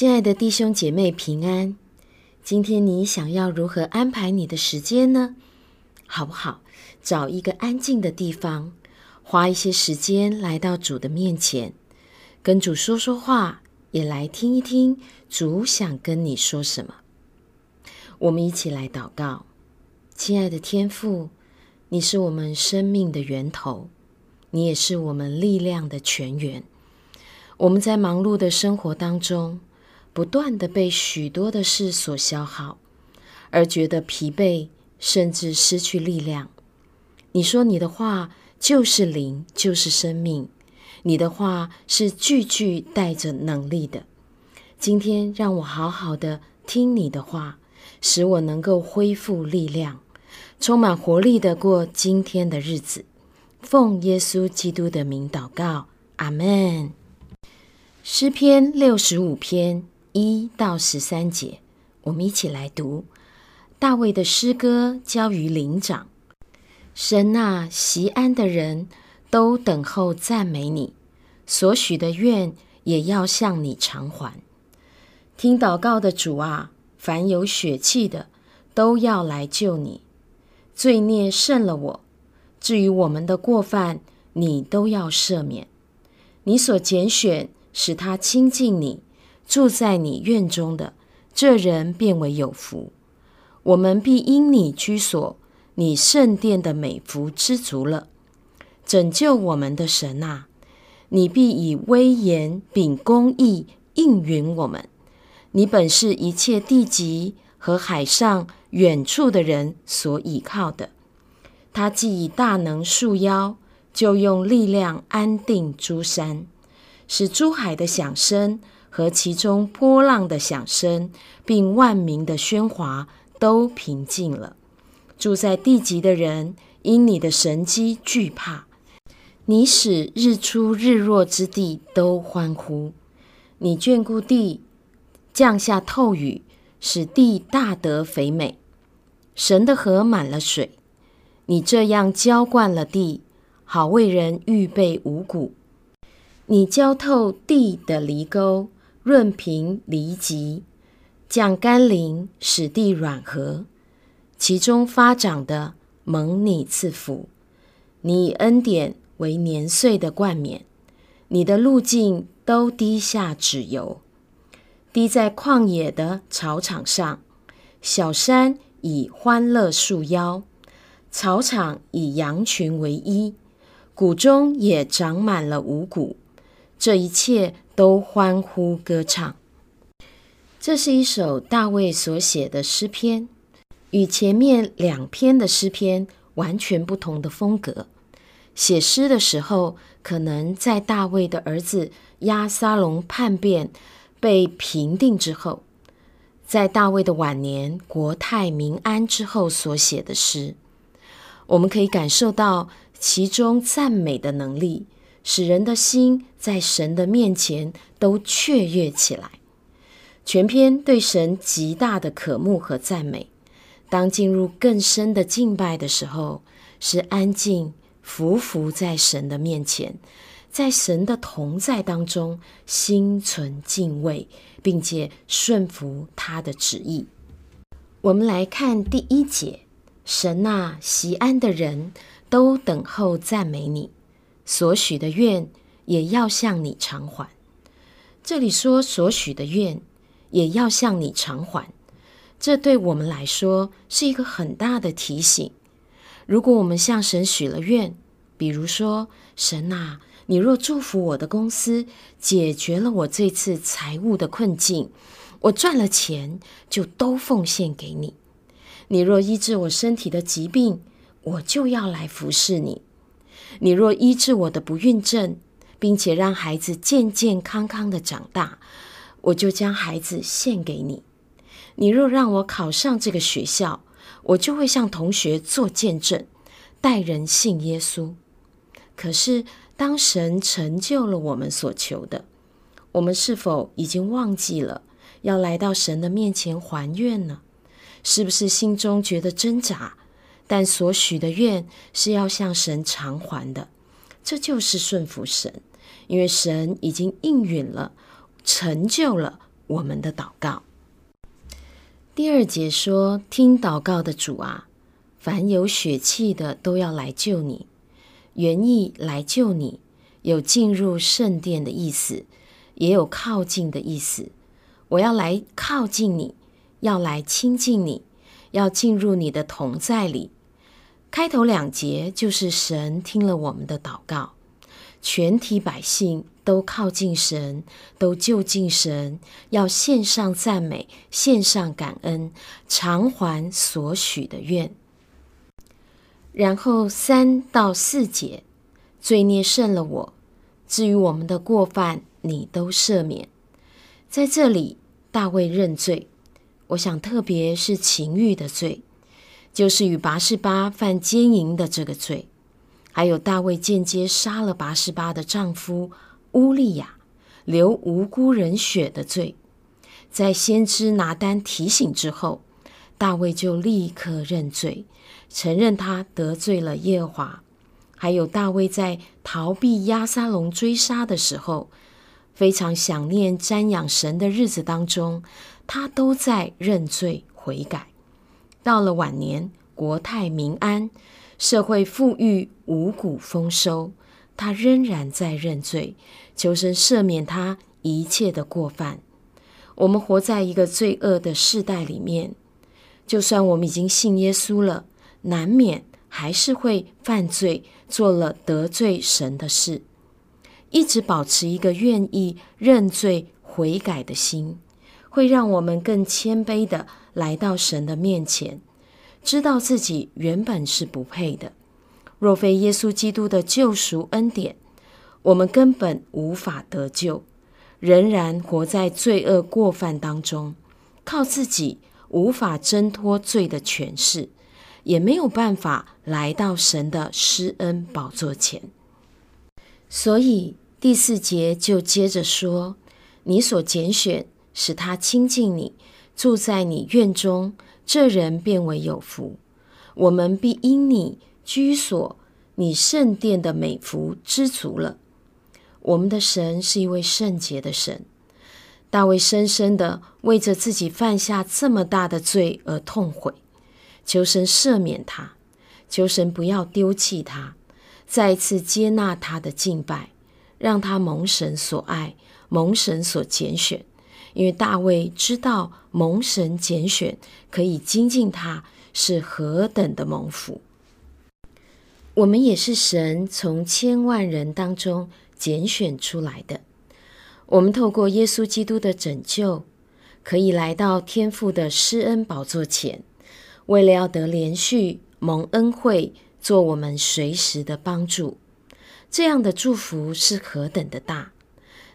亲爱的弟兄姐妹平安，今天你想要如何安排你的时间呢？好不好？找一个安静的地方，花一些时间来到主的面前，跟主说说话，也来听一听主想跟你说什么。我们一起来祷告，亲爱的天父，你是我们生命的源头，你也是我们力量的泉源。我们在忙碌的生活当中，不断地被许多的事所消耗，而觉得疲惫，甚至失去力量。你说你的话就是灵，就是生命，你的话是句句带着能力的。今天让我好好的听你的话，使我能够恢复力量，充满活力的过今天的日子。奉耶稣基督的名祷告，阿门。诗篇六十五篇。一到十三节，我们一起来读大卫的诗歌，交于灵长。神啊，锡安的人都等候赞美你，所许的愿也要向你偿还。听祷告的主啊，凡有血气的都要来救你。罪孽胜了我，至于我们的过犯，你都要赦免。你所拣选，使他亲近你。住在你院中的这人便为有福，我们必因你居所、你圣殿的美福知足了。拯救我们的神啊，你必以威严秉公义应允我们。你本是一切地极和海上远处的人所倚靠的。他既以大能束腰，就用力量安定诸山，使诸海的响声。和其中波浪的响声，并万民的喧哗都平静了。住在地极的人因你的神迹惧怕，你使日出日落之地都欢呼。你眷顾地，降下透雨，使地大得肥美。神的河满了水，你这样浇灌了地，好为人预备五谷。你浇透地的犁沟。润平犁脊，降甘霖，使地软和，其中发长的蒙你赐福。你以恩典为年岁的冠冕，你的路径都滴下脂油，滴在旷野的草场上。小山以欢乐束腰，草场以羊群为衣，谷中也长满了五谷。这一切。都欢呼歌唱。这是一首大卫所写的诗篇，与前面两篇的诗篇完全不同的风格。写诗的时候，可能在大卫的儿子押沙龙叛变被平定之后，在大卫的晚年国泰民安之后所写的诗，我们可以感受到其中赞美的能力。使人的心在神的面前都雀跃起来，全篇对神极大的渴慕和赞美。当进入更深的敬拜的时候，是安静匍匐在神的面前，在神的同在当中，心存敬畏，并且顺服他的旨意。我们来看第一节：神啊，锡安的人都等候赞美你。所许的愿也要向你偿还。这里说所许的愿也要向你偿还，这对我们来说是一个很大的提醒。如果我们向神许了愿，比如说神啊，你若祝福我的公司，解决了我这次财务的困境，我赚了钱就都奉献给你。你若医治我身体的疾病，我就要来服侍你。你若医治我的不孕症，并且让孩子健健康康的长大，我就将孩子献给你。你若让我考上这个学校，我就会向同学做见证，带人信耶稣。可是，当神成就了我们所求的，我们是否已经忘记了要来到神的面前还愿呢？是不是心中觉得挣扎？但所许的愿是要向神偿还的，这就是顺服神，因为神已经应允了，成就了我们的祷告。第二节说：“听祷告的主啊，凡有血气的都要来救你。”原意来救你，有进入圣殿的意思，也有靠近的意思。我要来靠近你，要来亲近你，要进入你的同在里。开头两节就是神听了我们的祷告，全体百姓都靠近神，都就近神，要献上赞美，献上感恩，偿还所许的愿。然后三到四节，罪孽胜了我，至于我们的过犯，你都赦免。在这里，大卫认罪，我想特别是情欲的罪。就是与拔示巴犯奸淫的这个罪，还有大卫间接杀了拔示巴的丈夫乌利亚，流无辜人血的罪，在先知拿单提醒之后，大卫就立刻认罪，承认他得罪了耶和华。还有大卫在逃避押沙龙追杀的时候，非常想念瞻仰神的日子当中，他都在认罪悔改。到了晚年，国泰民安，社会富裕，五谷丰收，他仍然在认罪，求神赦免他一切的过犯。我们活在一个罪恶的世代里面，就算我们已经信耶稣了，难免还是会犯罪，做了得罪神的事。一直保持一个愿意认罪悔改的心，会让我们更谦卑的。来到神的面前，知道自己原本是不配的。若非耶稣基督的救赎恩典，我们根本无法得救，仍然活在罪恶过犯当中，靠自己无法挣脱罪的权势，也没有办法来到神的施恩宝座前。所以第四节就接着说：“你所拣选，使他亲近你。”住在你院中，这人便为有福。我们必因你居所、你圣殿的美福知足了。我们的神是一位圣洁的神。大卫深深的为着自己犯下这么大的罪而痛悔，求神赦免他，求神不要丢弃他，再次接纳他的敬拜，让他蒙神所爱，蒙神所拣选。因为大卫知道蒙神拣选可以精进他，是何等的蒙福。我们也是神从千万人当中拣选出来的。我们透过耶稣基督的拯救，可以来到天父的施恩宝座前，为了要得连续蒙恩惠，做我们随时的帮助。这样的祝福是何等的大！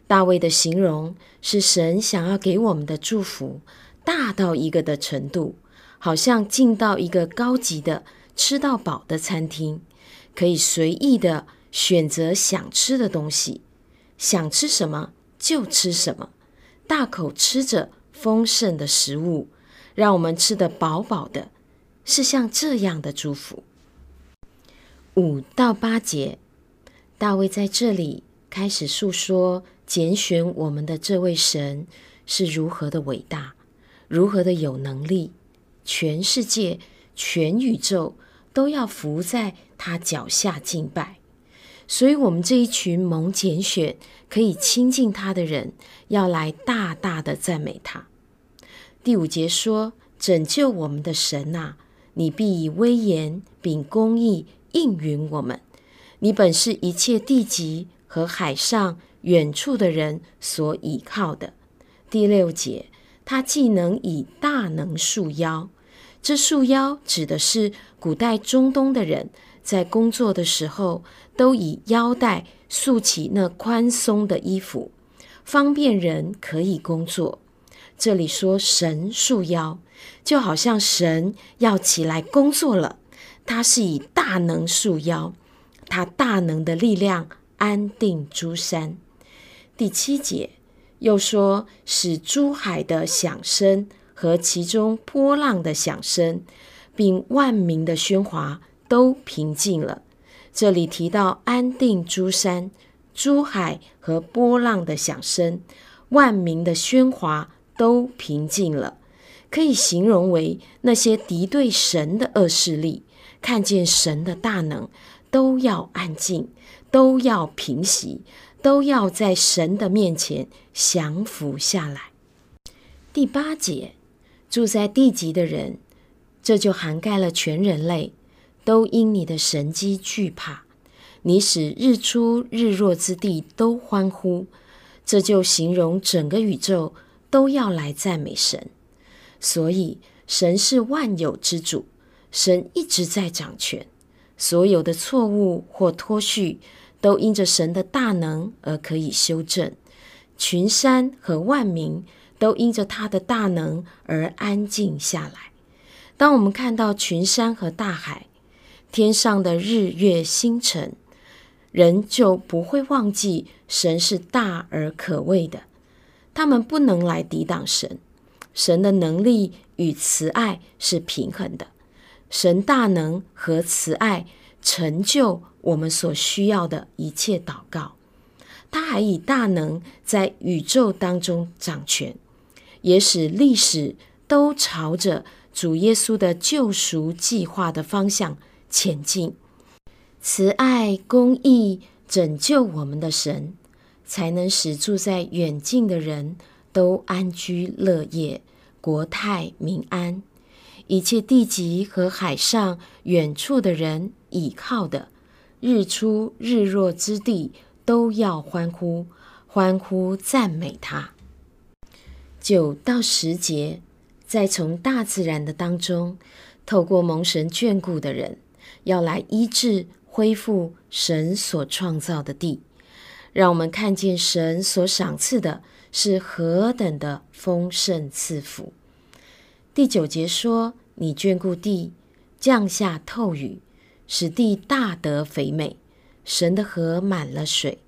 大卫的形容是神想要给我们的祝福，大到一个的程度，好像进到一个高级的吃到饱的餐厅，可以随意的选择想吃的东西，想吃什么就吃什么，大口吃着丰盛的食物，让我们吃得饱饱的，是像这样的祝福。五到八节，大卫在这里开始诉说。拣选我们的这位神是如何的伟大，如何的有能力，全世界、全宇宙都要伏在他脚下敬拜。所以，我们这一群蒙拣选、可以亲近他的人，要来大大的赞美他。第五节说：“拯救我们的神呐，你必以威严秉公义应允我们。你本是一切地极和海上。”远处的人所倚靠的。第六节，他既能以大能束腰，这束腰指的是古代中东的人在工作的时候都以腰带束起那宽松的衣服，方便人可以工作。这里说神束腰，就好像神要起来工作了，他是以大能束腰，他大能的力量安定诸山。第七节又说，使珠海的响声和其中波浪的响声，并万民的喧哗都平静了。这里提到安定珠山、珠海和波浪的响声、万民的喧哗都平静了，可以形容为那些敌对神的恶势力，看见神的大能，都要安静，都要平息，都要在神的面前降服下来。第八节，住在地极的人，这就涵盖了全人类，都因你的神迹惧怕。你使日出日落之地都欢呼，这就形容整个宇宙都要来赞美神。所以，神是万有之主，神一直在掌权。所有的错误或脱序，都因着神的大能而可以修正。群山和万民都因着他的大能而安静下来。当我们看到群山和大海，天上的日月星辰，人就不会忘记神是大而可畏的，他们不能来抵挡神。神的能力与慈爱是平衡的，神大能和慈爱成就我们所需要的一切祷告。他还以大能在宇宙当中掌权，也使历史都朝着主耶稣的救赎计划的方向前进。慈爱、公义、拯救我们的神，才能使住在远近的人都安居乐业、国泰民安。一切地极和海上远处的人倚靠的日出日落之地，都要欢呼，欢呼赞美他。九到十节，再从大自然的当中，透过蒙神眷顾的人，要来医治。恢复神所创造的地，让我们看见神所赏赐的是何等的丰盛赐福。第九节说：“你眷顾地，降下透雨，使地大得肥美。神的河满了水，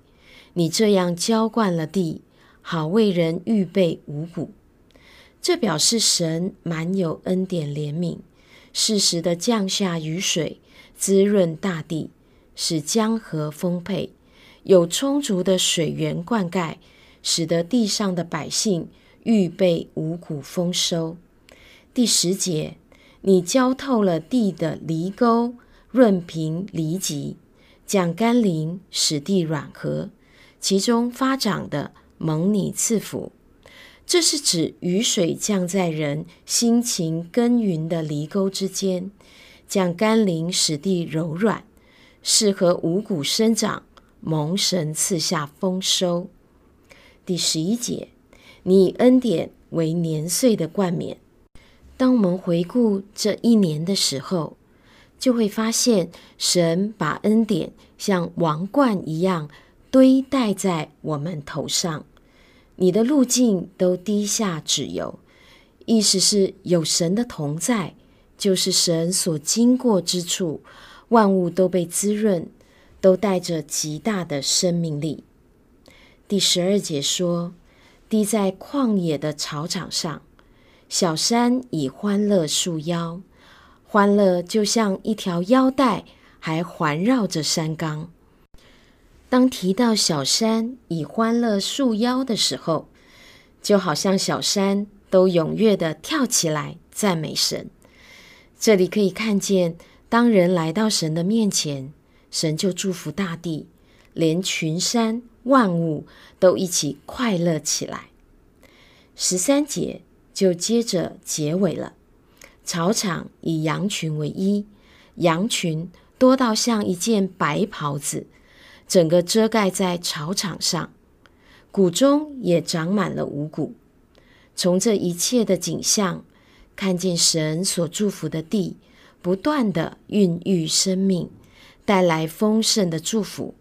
你这样浇灌了地，好为人预备五谷。”这表示神满有恩典怜悯，适时的降下雨水，滋润大地。使江河丰沛，有充足的水源灌溉，使得地上的百姓预备五谷丰收。第十节，你浇透了地的犁沟，润平犁脊，降甘霖，使地软和，其中发长的蒙你赐福。这是指雨水降在人辛勤耕耘的犁沟之间，降甘霖，使地柔软。适合五谷生长，蒙神赐下丰收。第十一节，你以恩典为年岁的冠冕。当我们回顾这一年的时候，就会发现神把恩典像王冠一样堆戴在我们头上。你的路径都滴下脂油，意思是有神的同在，就是神所经过之处。万物都被滋润，都带着极大的生命力。第十二节说：“滴在旷野的草场上，小山以欢乐束腰，欢乐就像一条腰带，还环绕着山冈。”当提到小山以欢乐束腰的时候，就好像小山都踊跃地跳起来赞美神。这里可以看见。当人来到神的面前，神就祝福大地，连群山万物都一起快乐起来。十三节就接着结尾了。草场以羊群为衣，羊群多到像一件白袍子，整个遮盖在草场上，谷中也长满了五谷。从这一切的景象，看见神所祝福的地。不断地孕育生命，带来丰盛的祝福，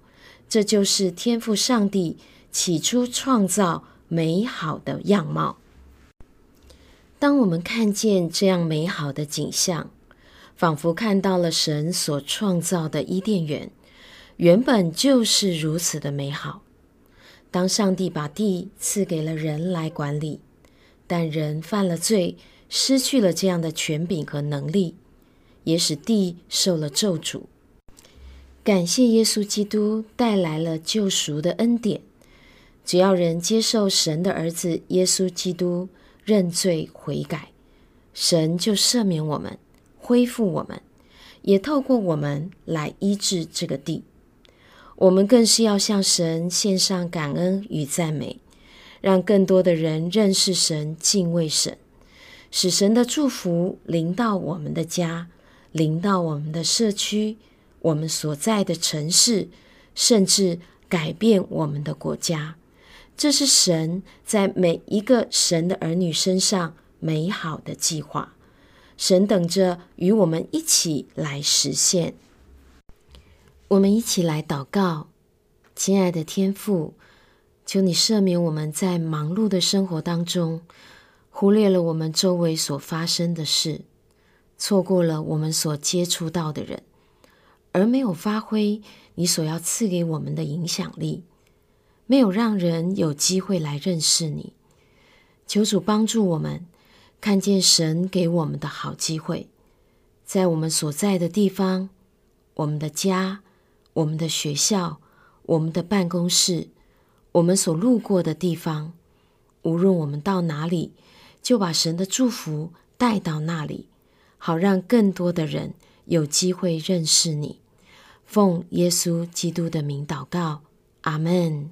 这就是天赋上帝起初创造美好的样貌。当我们看见这样美好的景象，仿佛看到了神所创造的伊甸园，原本就是如此的美好。当上帝把地赐给了人来管理，但人犯了罪，失去了这样的权柄和能力。也使地受了咒诅。感谢耶稣基督带来了救赎的恩典。只要人接受神的儿子耶稣基督，认罪悔改，神就赦免我们，恢复我们，也透过我们来医治这个地。我们更是要向神献上感恩与赞美，让更多的人认识神、敬畏神，使神的祝福临到我们的家，临到我们的社区，我们所在的城市，甚至改变我们的国家。这是神在每一个神的儿女身上美好的计划，神等着与我们一起来实现。我们一起来祷告，亲爱的天父，求你赦免我们在忙碌的生活当中，忽略了我们周围所发生的事，错过了我们所接触到的人，而没有发挥你所要赐给我们的影响力，没有让人有机会来认识你。求主帮助我们看见神给我们的好机会，在我们所在的地方，我们的家。我们的学校，我们的办公室，我们所路过的地方，无论我们到哪里，就把神的祝福带到那里，好让更多的人有机会认识你。奉耶稣基督的名祷告，阿门。